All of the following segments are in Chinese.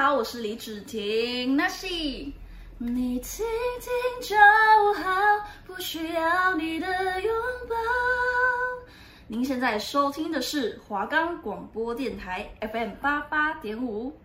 好，我是李芷婷，那是你听听就好，不需要你的拥抱。您现在收听的是华冈广播电台 FM 八八点五。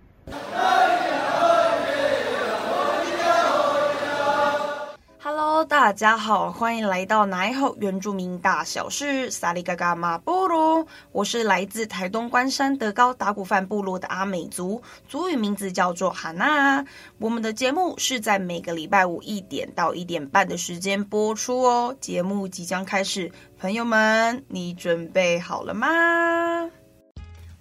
大家好，欢迎来到奶后原住民大小事，萨里嘎嘎马布鲁。我是来自台东关山德高达古范部落的阿美族，族语名字叫做哈娜。我们的节目是在每个礼拜五一点到一点半的时间播出哦。节目即将开始，朋友们，你准备好了吗？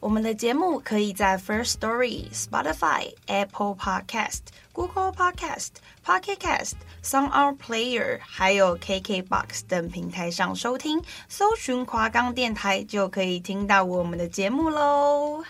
我们的节目可以在 First Story、Spotify、Apple Podcast、Google Podcast、Pocket Cast、SoundOn Player，还有 KKBox 等平台上收听，搜寻华冈电台就可以听到我们的节目喽。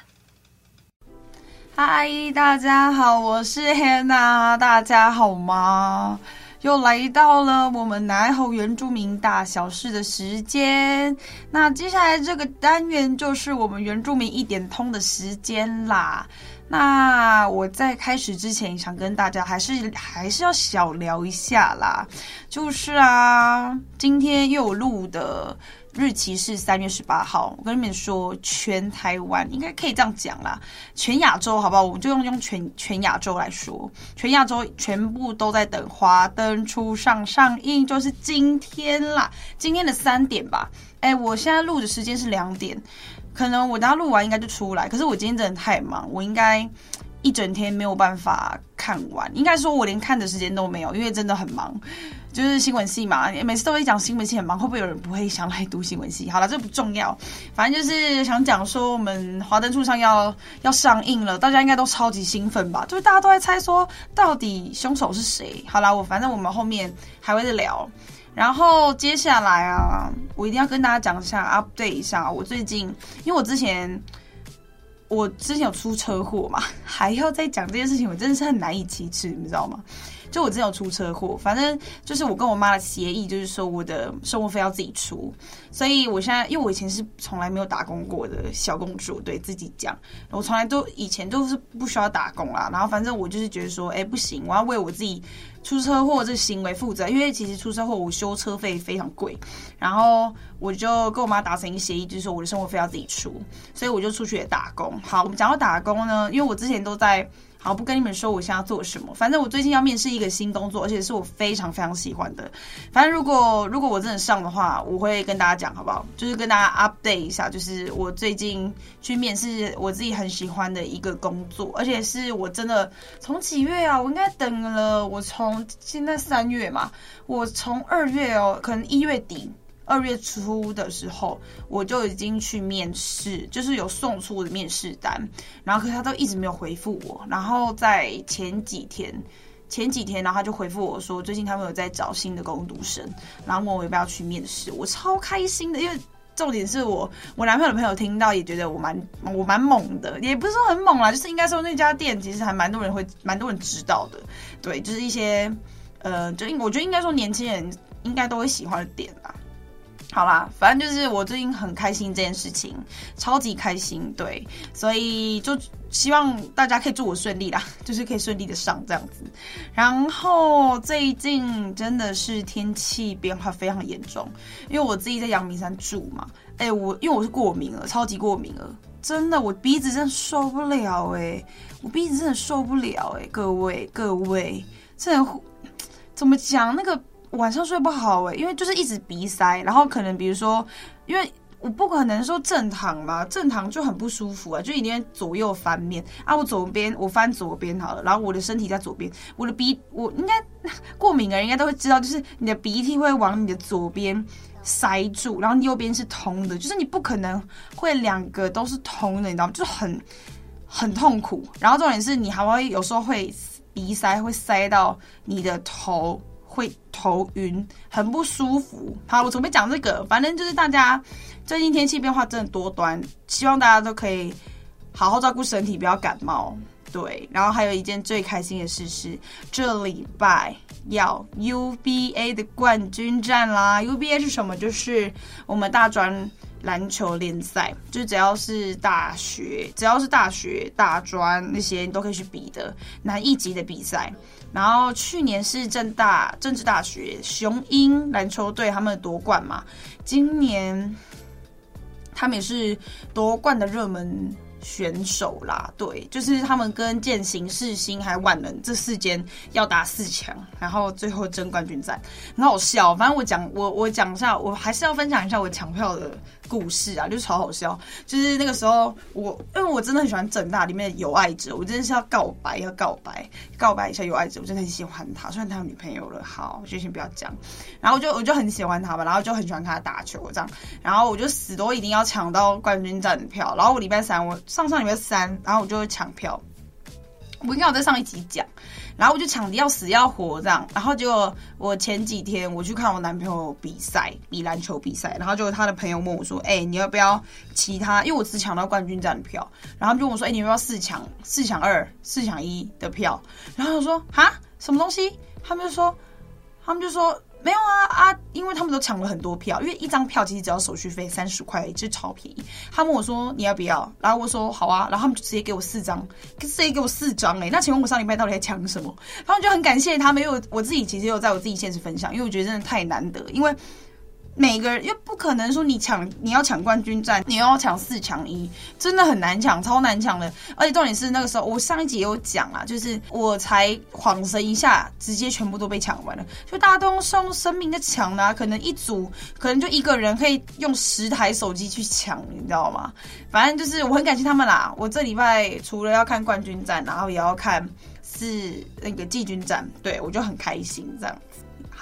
嗨，大家好，我是 Hannah，大家好吗？又来到了我们南侯原住民大小事的时间，那接下来这个单元就是我们原住民一点通的时间啦。那我在开始之前，想跟大家还是还是要小聊一下啦，就是啊，今天又有录的。日期是三月十八号，我跟你们说，全台湾应该可以这样讲啦，全亚洲好不好？我们就用用全全亚洲来说，全亚洲全部都在等《华灯初上》上映，就是今天啦，今天的三点吧。哎，我现在录的时间是两点，可能我等下录完应该就出来，可是我今天真的太忙，我应该。一整天没有办法看完，应该说我连看的时间都没有，因为真的很忙。就是新闻系嘛，每次都会讲新闻系很忙，会不会有人不会想来读新闻系？好了，这不重要，反正就是想讲说我们《华灯初上》要要上映了，大家应该都超级兴奋吧？就是大家都在猜说到底凶手是谁？好啦，我反正我们后面还会再聊。然后接下来啊，我一定要跟大家讲一下，update 一下我最近，因为我之前。我之前有出车祸嘛，还要再讲这件事情，我真的是很难以启齿，你知道吗？就我之前有出车祸，反正就是我跟我妈的协议，就是说我的生活费要自己出，所以我现在，因为我以前是从来没有打工过的小公主，对自己讲，我从来都以前都是不需要打工啦，然后反正我就是觉得说，哎，不行，我要为我自己出车祸这行为负责，因为其实出车祸我修车费非常贵，然后我就跟我妈达成一个协议，就是说我的生活费要自己出，所以我就出去也打工。好，我们讲到打工呢，因为我之前都在。好，不跟你们说我现在做什么。反正我最近要面试一个新工作，而且是我非常非常喜欢的。反正如果如果我真的上的话，我会跟大家讲，好不好？就是跟大家 update 一下，就是我最近去面试我自己很喜欢的一个工作，而且是我真的从几月啊？我应该等了，我从现在三月嘛，我从二月哦，可能一月底。二月初的时候，我就已经去面试，就是有送出我的面试单，然后可是他都一直没有回复我。然后在前几天，前几天，然后他就回复我说，最近他们有在找新的工读生，然后问我要不要去面试。我超开心的，因为重点是我我男朋友的朋友听到也觉得我蛮我蛮猛的，也不是说很猛啦，就是应该说那家店其实还蛮多人会蛮多人知道的，对，就是一些呃，就应我觉得应该说年轻人应该都会喜欢的店啦。好啦，反正就是我最近很开心这件事情，超级开心，对，所以就希望大家可以祝我顺利啦，就是可以顺利的上这样子。然后最近真的是天气变化非常严重，因为我自己在阳明山住嘛，哎、我因为我是过敏了，超级过敏了，真的，我鼻子真的受不了哎、我鼻子真的受不了哎、各位各位，这 怎么讲那个？晚上睡不好哎，因为就是一直鼻塞，然后可能比如说，因为我不可能说正躺嘛，正躺就很不舒服啊，就一定要左右翻面啊。我左边我翻左边好了，然后我的身体在左边，我的鼻我应该过敏的人应该都会知道，就是你的鼻涕会往你的左边塞住，然后右边是通的，就是你不可能会两个都是通的，你知道吗？就很很痛苦。然后重点是你还会有时候会鼻塞会塞到你的头。会头晕，很不舒服。好，我准备讲这个，反正就是大家最近天气变化真的多端，希望大家都可以好好照顾身体，不要感冒。对，然后还有一件最开心的事是，这礼拜要 UBA 的冠军战啦！UBA 是什么？就是我们大专篮球联赛，就只要是大学，只要是大学、大专那些，你都可以去比的南一级的比赛。然后去年是政大政治大学雄鹰篮球队他们夺冠嘛，今年他们也是夺冠的热门选手啦。对，就是他们跟践行、世新还万能这四间要打四强，然后最后争冠军战，很好笑。反正我讲我我讲一下，我还是要分享一下我抢票的。故事啊，就超好笑。就是那个时候，我因为我真的很喜欢政大里面的有爱者，我真的是要告白，要告白，告白一下有爱者。我真的很喜欢他，虽然他有女朋友了，好，我就先不要讲。然后我就我就很喜欢他吧，然后就很喜欢看他打球这样。然后我就死都一定要抢到冠军战的票。然后我礼拜三，我上上礼拜三，然后我就抢票。我应该有在上一集讲。然后我就抢的要死要活这样，然后结果我前几天我去看我男朋友比赛，比篮球比赛，然后就他的朋友问我说：“哎、你要不要其他？因为我只抢到冠军战的票。”然后他就问我说：“哎、你要不要四抢四抢二四抢一的票？”然后我说：“哈，什么东西？”他们就说：“他们就说。”没有啊啊！因为他们都抢了很多票，因为一张票其实只要手续费三十块，就超便宜。他问我说，你要不要？然后我说好啊，然后他们就直接给我四张，直接给我四张哎、那请问我上礼拜到底在抢什么？他们就很感谢他们，因为，我自己其实有在我自己现实分享，因为我觉得真的太难得，因为。每个人又不可能说你抢，你要抢冠军战，你要抢四抢一，真的很难抢，超难抢的。而且重点是那个时候，我上一集也有讲啊，就是我才恍神一下，直接全部都被抢完了。就大家都用用生命的抢啊，可能一组可能就一个人可以用十台手机去抢，你知道吗？反正就是我很感谢他们啦。我这礼拜除了要看冠军战，然后也要看是那个季军战，对，我就很开心这样。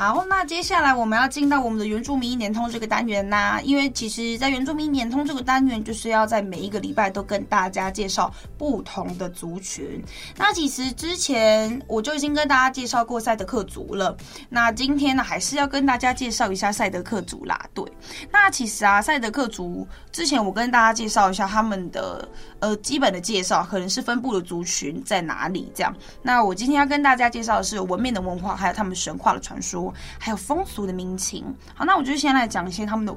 好，那接下来我们要进到我们的原住民年通这个单元啦。因为其实，在原住民年通这个单元，就是要在每一个礼拜都跟大家介绍不同的族群。那其实之前我就已经跟大家介绍过赛德克族了。那今天呢，还是要跟大家介绍一下赛德克族啦。对，那其实啊，赛德克族之前我跟大家介绍一下他们的呃基本的介绍，可能是分布的族群在哪里这样。那我今天要跟大家介绍的是文面的文化，还有他们神话的传说。还有风俗的民情。好，那我就先来讲一些他们的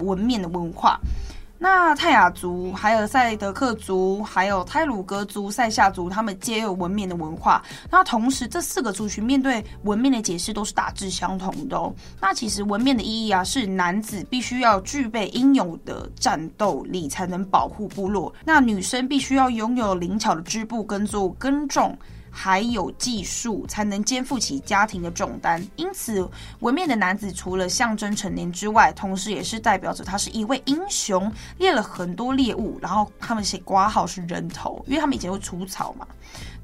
纹面的文化。那泰雅族、还有赛德克族、还有泰鲁格族、塞夏族，他们皆有纹面的文化。那同时，这四个族群面对纹面的解释都是大致相同的哦。那其实纹面的意义啊，是男子必须要具备应有的战斗力，才能保护部落；那女生必须要拥有灵巧的织布跟做耕种。还有技术，才能肩负起家庭的重担。因此，纹面的男子除了象征成年之外，同时也是代表着他是一位英雄，猎了很多猎物，然后他们写挂号是人头，因为他们以前会除草嘛。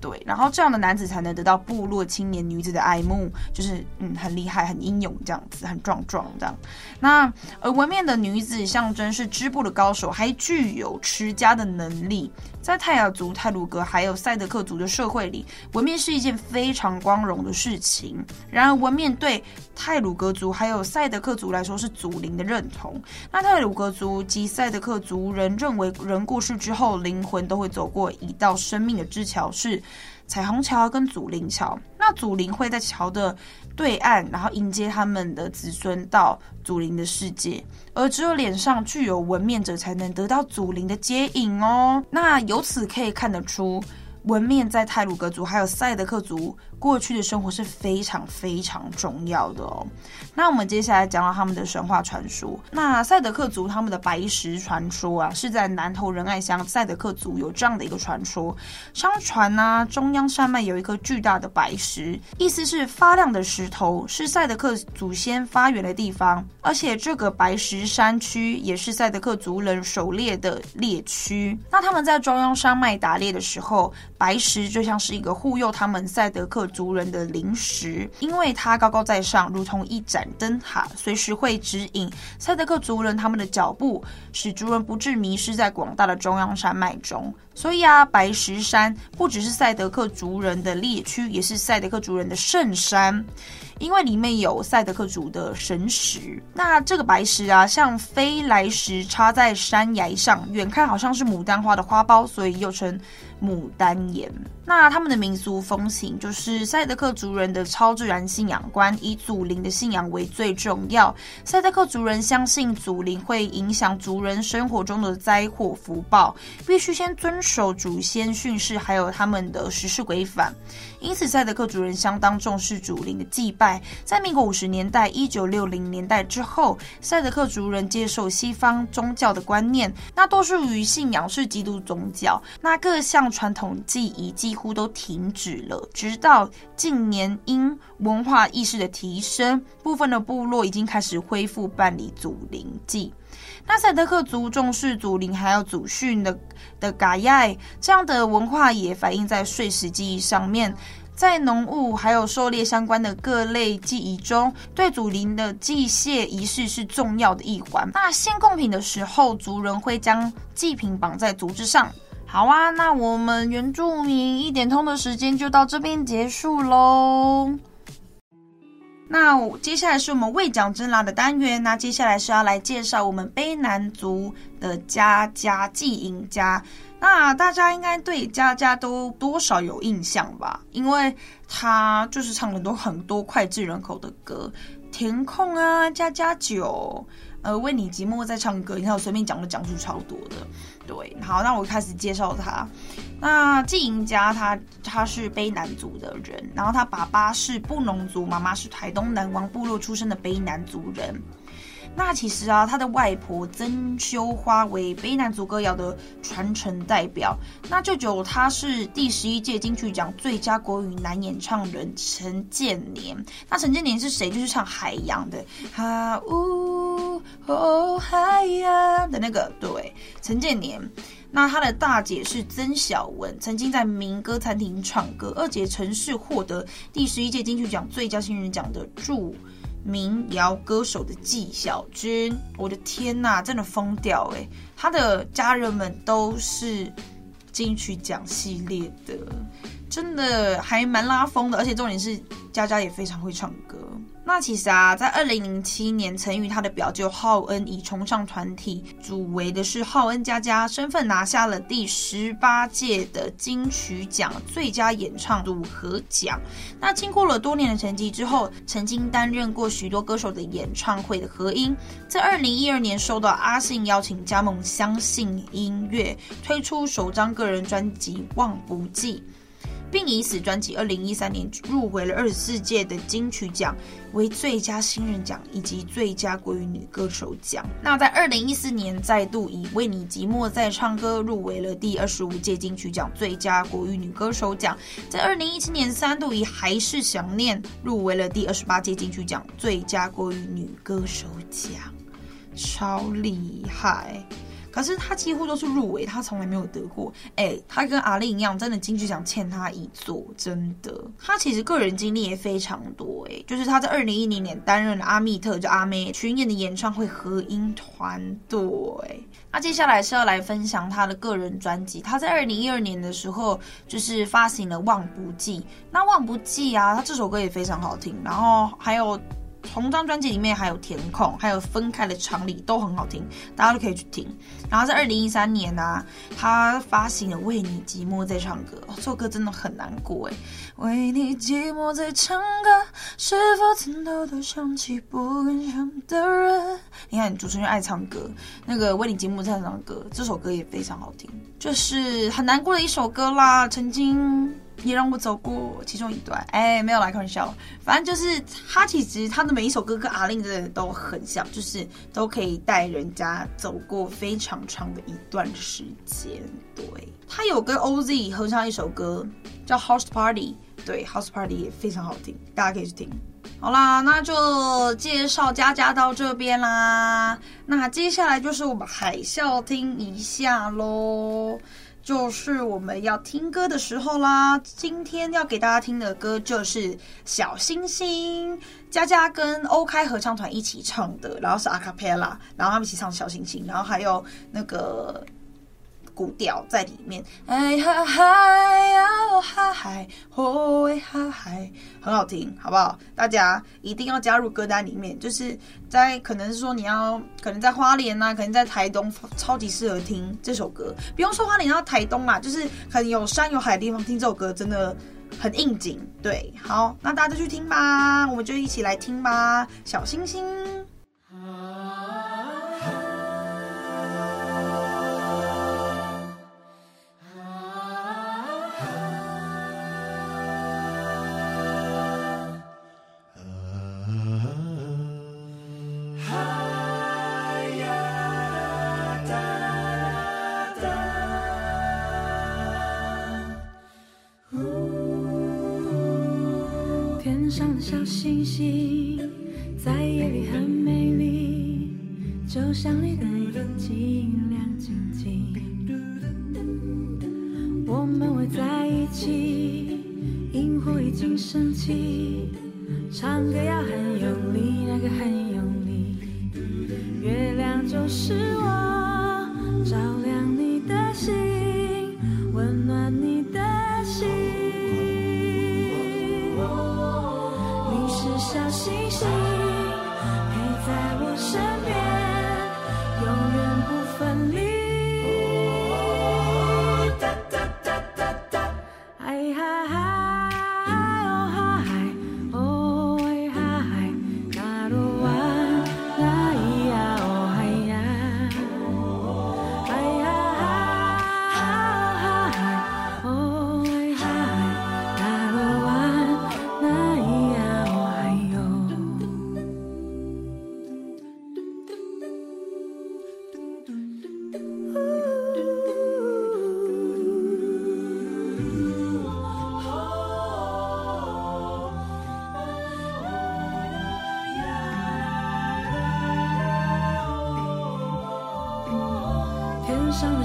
对，然后这样的男子才能得到部落青年女子的爱慕，就是嗯很厉害、很英勇这样子，很壮壮这样。那而纹面的女子象征是织布的高手，还具有持家的能力。在泰雅族、泰鲁格还有赛德克族的社会里，纹面是一件非常光荣的事情。然而，纹面对泰鲁格族还有赛德克族来说是祖灵的认同。那泰鲁格族及赛德克族人认为，人过世之后，灵魂都会走过一道生命的之桥，是彩虹桥跟祖灵桥。那祖灵会在桥的对岸，然后迎接他们的子孙到祖灵的世界。而只有脸上具有纹面者，才能得到祖灵的接引哦。那由此可以看得出。纹面在泰鲁格族还有赛德克族过去的生活是非常非常重要的哦。那我们接下来讲到他们的神话传说。那赛德克族他们的白石传说啊，是在南投仁爱乡赛德克族有这样的一个传说。相传呢、啊，中央山脉有一颗巨大的白石，意思是发亮的石头，是赛德克祖先发源的地方。而且这个白石山区也是赛德克族人狩猎的猎区。那他们在中央山脉打猎的时候，白石就像是一个护佑他们赛德克族人的灵石，因为他高高在上，如同一盏灯塔，随时会指引塞德克族人他们的脚步，使族人不致迷失在广大的中央山脉中。所以啊，白石山不只是赛德克族人的猎区，也是赛德克族人的圣山。因为里面有赛德克族的神石，那这个白石啊，像飞来石插在山崖上，远看好像是牡丹花的花苞，所以又称牡丹岩。那他们的民俗风情就是赛德克族人的超自然信仰观，以祖灵的信仰为最重要。赛德克族人相信祖灵会影响族人生活中的灾祸福报，必须先尊遵守祖先训示，还有他们的时事规范。因此，赛德克族人相当重视祖灵的祭拜。在民国五十年代（一九六零年代）之后，赛德克族人接受西方宗教的观念，那多数于信仰是基督宗教。那各项传统祭仪几乎都停止了。直到近年，因文化意识的提升，部分的部落已经开始恢复办理祖灵祭。那赛德克族重视祖灵还有祖训的的嘎耶，这样的文化也反映在岁时记忆上面。在农务还有狩猎相关的各类记忆中，对祖灵的祭谢仪式是重要的一环。那献贡品的时候，族人会将祭品绑在竹枝上。好啊，那我们原住民一点通的时间就到这边结束喽。那接下来是我们未讲真拉的单元。那接下来是要来介绍我们卑南族的佳佳祭迎家。那大家应该对佳佳都多少有印象吧？因为他就是唱很多很多脍炙人口的歌，填空啊，家家酒，呃，为你寂寞在唱歌。你看我随便讲的讲述超多的。对，好，那我开始介绍他。那季迎家他他是卑南族的人，然后他爸爸是布农族，妈妈是台东南王部落出生的卑南族人。那其实啊，他的外婆曾修花为卑南族歌谣的传承代表。那舅舅他是第十一届金曲奖最佳国语男演唱人陈建年。那陈建年是谁？就是唱《海洋》的哈呜哦海洋的那个，对，陈建年。那他的大姐是曾小文，曾经在民歌餐厅唱歌。二姐曾是获得第十一届金曲奖最佳新人奖的著名谣歌手的纪晓君，我的天呐，真的疯掉诶，他的家人们都是金曲奖系列的，真的还蛮拉风的，而且重点是佳佳也非常会唱歌。那其实啊，在二零零七年，曾与他的表舅浩恩以重唱团体组为的是浩恩佳佳身份，拿下了第十八届的金曲奖最佳演唱组合奖。那经过了多年的沉寂之后，曾经担任过许多歌手的演唱会的和音，在二零一二年受到阿信邀请加盟相信音乐，推出首张个人专辑《忘不记》。并以此专辑，二零一三年入围了二十四届的金曲奖，为最佳新人奖以及最佳国语女歌手奖。那在二零一四年，再度以《为你寂寞在唱歌》入围了第二十五届金曲奖最佳国语女歌手奖。在二零一七年，三度以《还是想念》入围了第二十八届金曲奖最佳国语女歌手奖，超厉害！可是他几乎都是入围，他从来没有得过。哎、他跟阿令一样，真的金曲奖欠他一座，真的。他其实个人经历也非常多，哎，就是他在二零一零年担任了阿密特就阿妹巡演的演唱会合音团队。那接下来是要来分享他的个人专辑。他在二零一二年的时候，就是发行了《忘不记》。那《忘不记》啊，他这首歌也非常好听，然后还有。同张专辑里面还有填空，还有分开的常理都很好听，大家都可以去听。然后在二零一三年呢、他发行了《为你寂寞在唱歌》，这首歌真的很难过哎。为你寂寞在唱歌，是否曾偷偷想起不敢想的人？你看主持人爱唱歌，那个《为你寂寞在唱歌》这首歌也非常好听，就是很难过的一首歌啦。曾经。也让我走过其中一段，哎，没有来开玩笑，反正就是他其实他的每一首歌跟阿令真的都很像，就是都可以带人家走过非常长的一段时间。对，他有跟 OZ 合唱一首歌叫 House Party，对，House Party 也非常好听，大家可以去听。好啦，那就介绍佳佳到这边啦，那接下来就是我们海啸听一下喽。就是我们要听歌的时候啦！今天要给大家听的歌就是《小星星》，佳佳跟欧开合唱团一起唱的，然后是阿卡贝拉，然后他们一起唱《小星星》，然后还有那个鼓调在里面。哎嗨嗨呀，嗨嗨海，吼喂哈海，很好听，好不好？大家一定要加入歌单里面，就是在可能是说你要可能在花莲呐、啊，可能在台东，超级适合听这首歌。不用说花莲到台东啦，就是可能有山有海的地方听这首歌，真的很应景。对，好，那大家就去听吧，我们就一起来听吧，小星星。上的小星星在夜里很美丽，就像你的眼睛亮晶晶。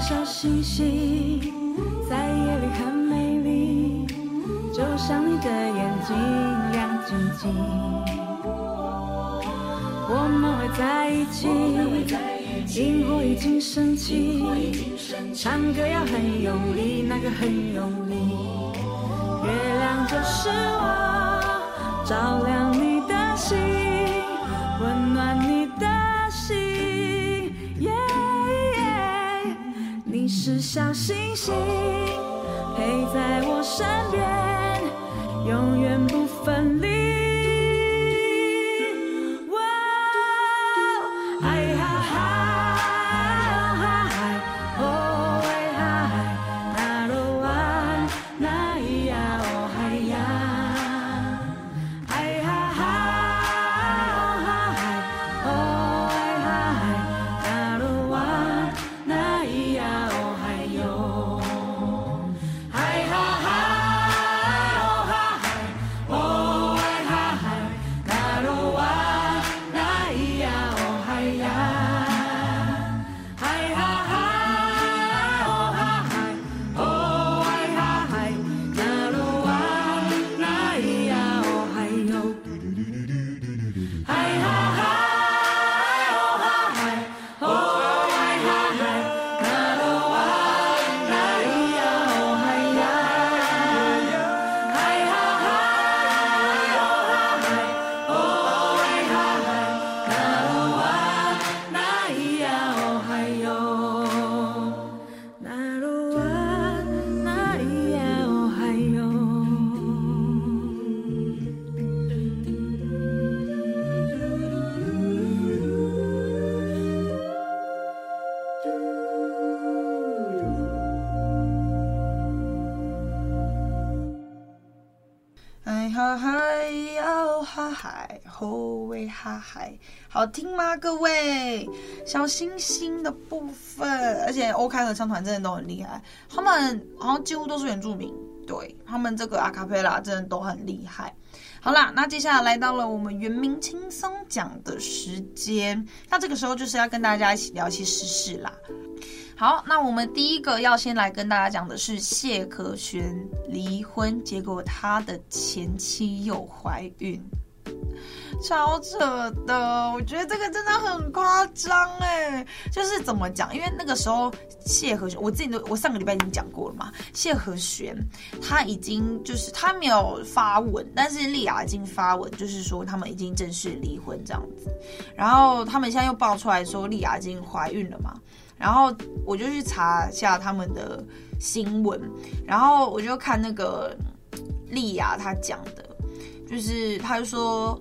小星星在夜里很美丽，就像你的眼睛亮晶晶。我们会在一起，萤火已经升起，唱歌要很用力，那个很用力。月亮就是我，照亮你的心，温暖你的心。你是小星星，陪在我身边，永远不分离。哈海，好听吗？各位小星星的部分，而且欧开合唱团真的都很厉害，他们好像几乎都是原住民，对，他们这个阿卡贝拉真的都很厉害。好啦，那接下来来到了我们原民轻松讲的时间，那这个时候就是要跟大家一起聊一些时事啦。好，那我们第一个要先来跟大家讲的是谢可璇离婚，结果他的前妻又怀孕。超扯的，我觉得这个真的很夸张哎，就是怎么讲？因为那个时候谢和弦，我自己都我上个礼拜已经讲过了嘛。谢和弦他已经就是他没有发文，但是丽雅已经发文，就是说他们已经正式离婚这样子。然后他们现在又爆出来说丽雅已经怀孕了嘛。然后我就去查一下他们的新闻，然后我就看那个丽亚她讲的，就是她就说。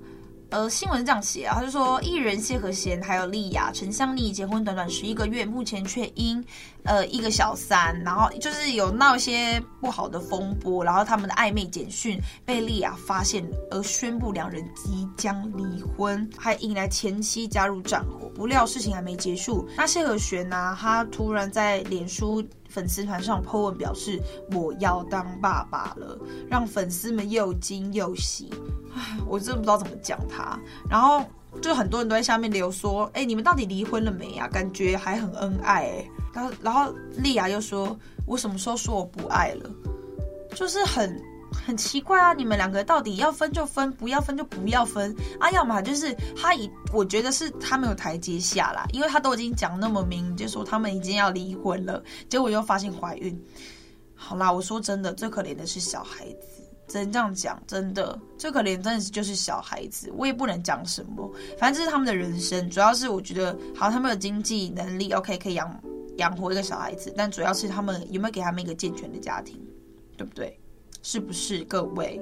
呃，新闻是这样写啊，他就说艺人谢和弦还有丽亚陈香妮结婚短短十一个月，目前却因呃一个小三，然后就是有闹一些不好的风波，然后他们的暧昧简讯被丽亚发现而宣布两人即将离婚，还引来前妻加入战火。不料事情还没结束，那谢和弦呢、啊，他突然在脸书粉丝团上 po 文表示我要当爸爸了，让粉丝们又惊又喜。唉，我真的不知道怎么讲他。然后就很多人都在下面留说：“哎，你们到底离婚了没啊？感觉还很恩爱。”，然后然后丽亚又说：“我什么时候说我不爱了？”就是很。很奇怪啊，你们两个到底要分就分，不要分就不要分啊？要么就是他以，我觉得是他没有台阶下啦，因为他都已经讲那么明，就说他们已经要离婚了，结果又发现怀孕。好啦，我说真的，最可怜的是小孩子，只能这样讲，真的最可怜真的是就是小孩子，我也不能讲什么，反正这是他们的人生。主要是我觉得，好，他们有经济能力，OK，可以养养活一个小孩子，但主要是他们有没有给他们一个健全的家庭，对不对？是不是各位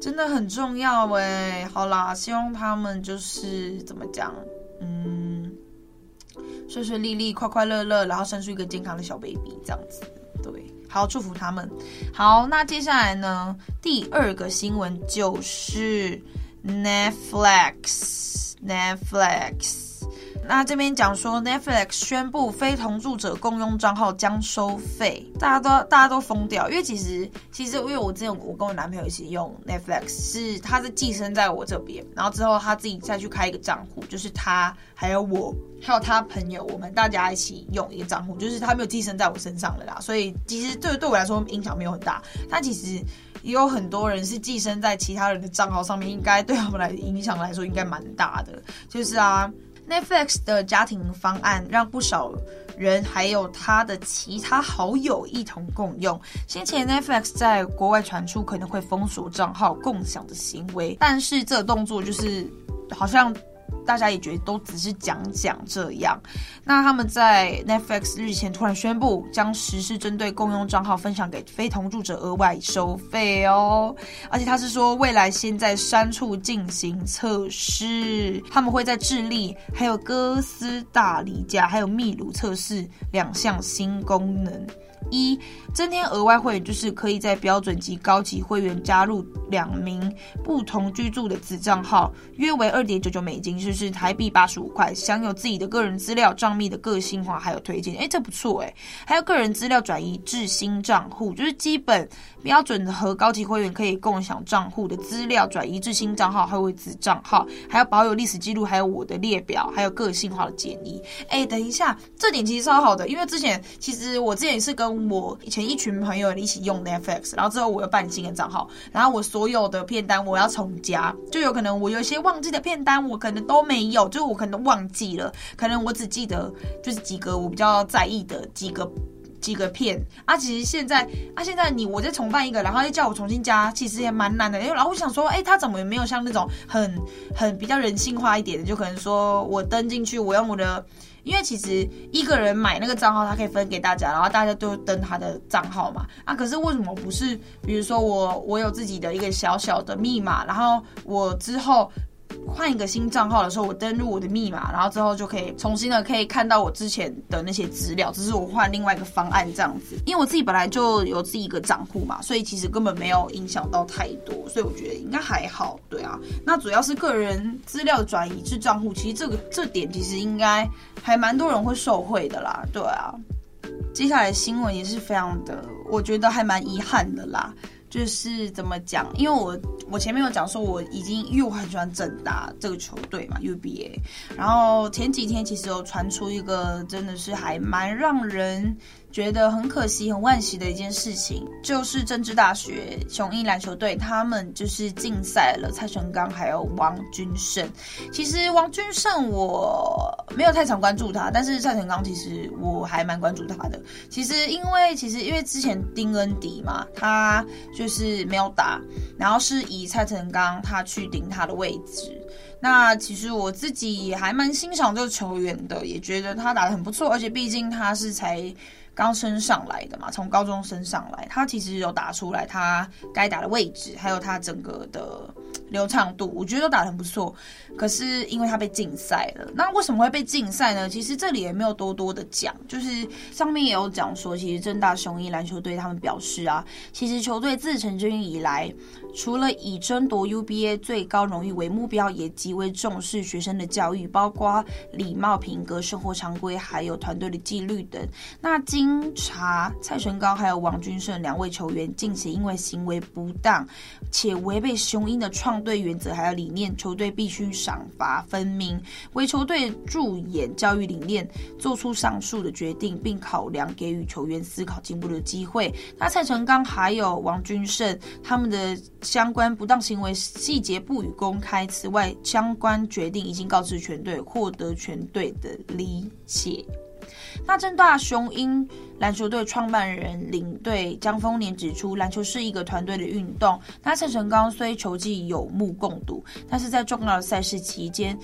真的很重要哎？好啦，希望他们就是怎么讲，嗯，顺顺利利、快快乐乐，然后生出一个健康的小 baby 这样子。对，好，祝福他们。好，那接下来呢，第二个新闻就是 Netflix，Netflix。那这边讲说，Netflix 宣布非同住者共用账号将收费，大家都大家都疯掉，因为其实其实因为我之前我跟我男朋友一起用 Netflix，是他是寄生在我这边，然后之后他自己再去开一个账户，就是他还有我还有他朋友，我们大家一起用一个账户，就是他没有寄生在我身上了啦，所以其实对对我来说影响没有很大，但其实也有很多人是寄生在其他人的账号上面，应该对他们来影响来说应该蛮大的，就是啊。Netflix 的家庭方案让不少人还有他的其他好友一同共用。先前 Netflix 在国外传出可能会封锁账号共享的行为，但是这个动作就是好像。大家也觉得都只是讲讲这样，那他们在 Netflix 日前突然宣布将实施针对共用账号分享给非同住者额外收费哦，而且他是说未来先在三处进行测试，他们会在智利、还有哥斯达黎加、还有秘鲁测试两项新功能。一增添额外会员，就是可以在标准及高级会员加入两名不同居住的子账号，约为二点九九美金，就是台币八十五块，享有自己的个人资料、账密的个性化，还有推荐。哎，这不错哎，还有个人资料转移至新账户，就是基本标准的和高级会员可以共享账户的资料转移至新账号，还有子账号，还要保有历史记录，还有我的列表，还有个性化的建议。哎，等一下，这点其实超好的，因为之前其实我之前也是跟我以前一群朋友一起用 Netflix，然后之后我又办新的账号，然后我所有的片单我要重加，就有可能我有一些忘记的片单，我可能都没有，就我可能忘记了，可能我只记得就是几个我比较在意的几个几个片啊。其实现在啊，现在你我再重办一个，然后又叫我重新加，其实也蛮难的。因为然后我想说，哎，他怎么也没有像那种很很比较人性化一点的，就可能说我登进去，我用我的。因为其实一个人买那个账号，他可以分给大家，然后大家都登他的账号嘛。啊，可是为什么不是？比如说我，我有自己的一个小小的密码，然后我之后。换一个新账号的时候，我登录我的密码，然后之后就可以重新的可以看到我之前的那些资料，只是我换另外一个方案这样子。因为我自己本来就有自己一个账户嘛，所以其实根本没有影响到太多，所以我觉得应该还好。对啊，那主要是个人资料转移至账户，其实这个这点其实应该还蛮多人会受惠的啦。对啊，接下来新闻也是非常的，我觉得还蛮遗憾的啦。就是怎么讲？因为我我前面有讲说，我已经因为我很喜欢整大这个球队嘛，UBA。然后前几天其实有传出一个真的是还蛮让人觉得很可惜、很惋惜的一件事情，就是政治大学雄鹰篮球队他们就是禁赛了蔡成刚还有王君胜。其实王君胜我没有太常关注他，但是蔡成刚其实我还蛮关注他的。其实因为其实因为之前丁恩迪嘛，他就是没有打，然后是以蔡成刚他去顶他的位置。那其实我自己也还蛮欣赏这个球员的，也觉得他打得很不错，而且毕竟他是才。刚升上来的嘛，从高中升上来，他其实有打出来他该打的位置，还有他整个的流畅度，我觉得都打得很不错。可是因为他被禁赛了，那为什么会被禁赛呢？其实这里也没有多多的讲，就是上面也有讲说，其实正大雄鹰篮球队他们表示啊，其实球队自成军以来，除了以争夺 UBA 最高荣誉为目标，也极为重视学生的教育，包括礼貌、品格、生活常规，还有团队的纪律等。那经查，蔡成高还有王君胜两位球员近期因为行为不当，且违背雄鹰的创队原则还有理念，球队必须赏罚分明，为球队助演教育理念，做出上述的决定，并考量给予球员思考进步的机会。那蔡成刚还有王军胜他们的相关不当行为细节不予公开。此外，相关决定已经告知全队，获得全队的理解。那正大雄鹰篮球队创办人领队江丰年指出，篮球是一个团队的运动。那蔡成刚虽球技有目共睹，但是在重要的赛事期间，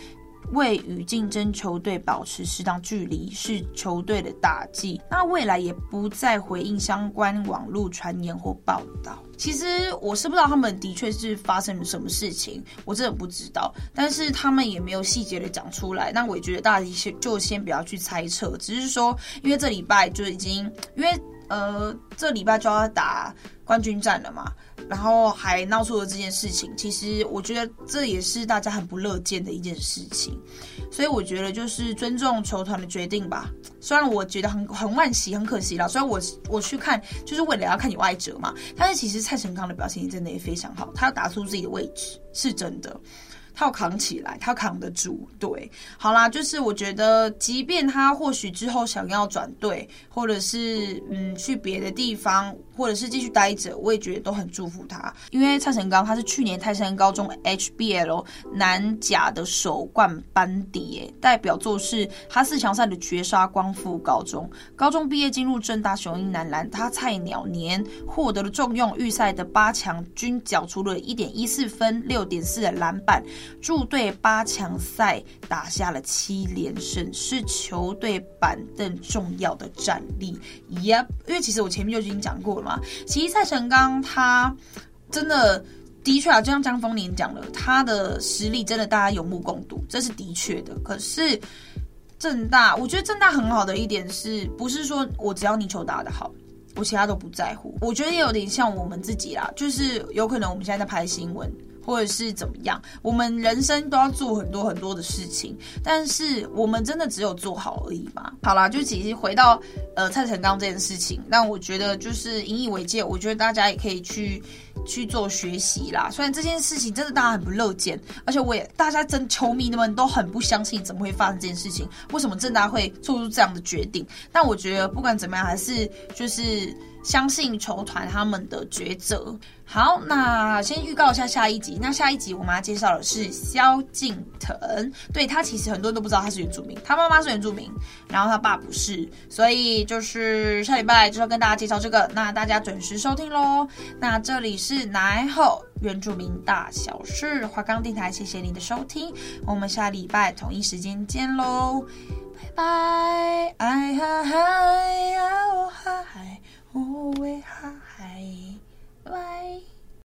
未与竞争球队保持适当距离，是球队的大忌。那未来也不再回应相关网络传言或报道。其实我是不知道他们的确是发生了什么事情，我真的不知道。但是他们也没有细节的讲出来。那我也觉得大家先就先不要去猜测，只是说，因为这礼拜就已经，因为呃这礼拜就要打冠军战了嘛。然后还闹出了这件事情，其实我觉得这也是大家很不乐见的一件事情，所以我觉得就是尊重球团的决定吧。虽然我觉得很很惋惜，很可惜啦。虽然我我去看就是为了要看有爱者嘛，但是其实蔡成刚的表现真的也非常好，他要打出自己的位置是真的。他要扛起来，他要扛得住。对，好啦，就是我觉得，即便他或许之后想要转队，或者是嗯去别的地方，或者是继续待着，我也觉得都很祝福他。因为蔡成刚他是去年泰山高中 HBL 男甲的首冠班底，代表作是他四强赛的绝杀光复高中。高中毕业进入正大雄鹰男篮，他菜鸟年获得了重用，预赛的八强均缴出了一点一四分、六点四的篮板。助队八强赛打下了七连胜，是球队板凳重要的战力。Yep，因为其实我前面就已经讲过了嘛。其实蔡成刚他真的的确啊，就像江丰年讲了，他的实力真的大家有目共睹，这是的确的。可是正大，我觉得正大很好的一点是不是说我只要你球打得好，我其他都不在乎？我觉得也有点像我们自己啦，就是有可能我们现在在拍新闻。或者是怎么样，我们人生都要做很多很多的事情，但是我们真的只有做好而已吗？好啦，就其实回到呃蔡成刚这件事情，那我觉得就是引以为戒，我觉得大家也可以去去做学习啦。虽然这件事情真的大家很不乐见，而且我也大家真球迷们都很不相信怎么会发生这件事情，为什么郑大会做出这样的决定？但我觉得不管怎么样，还是就是。相信球团他们的抉择。好，那先预告一下下一集。那下一集我们要介绍的是萧敬腾，对，他其实很多人都不知道他是原住民，他妈妈是原住民，然后他爸不是，所以就是下礼拜就要跟大家介绍这个。那大家准时收听喽。那这里是奶后原住民大小事华冈电台，谢谢你的收听，我们下礼拜同一时间见喽，拜拜，哎哈哈。我为何还会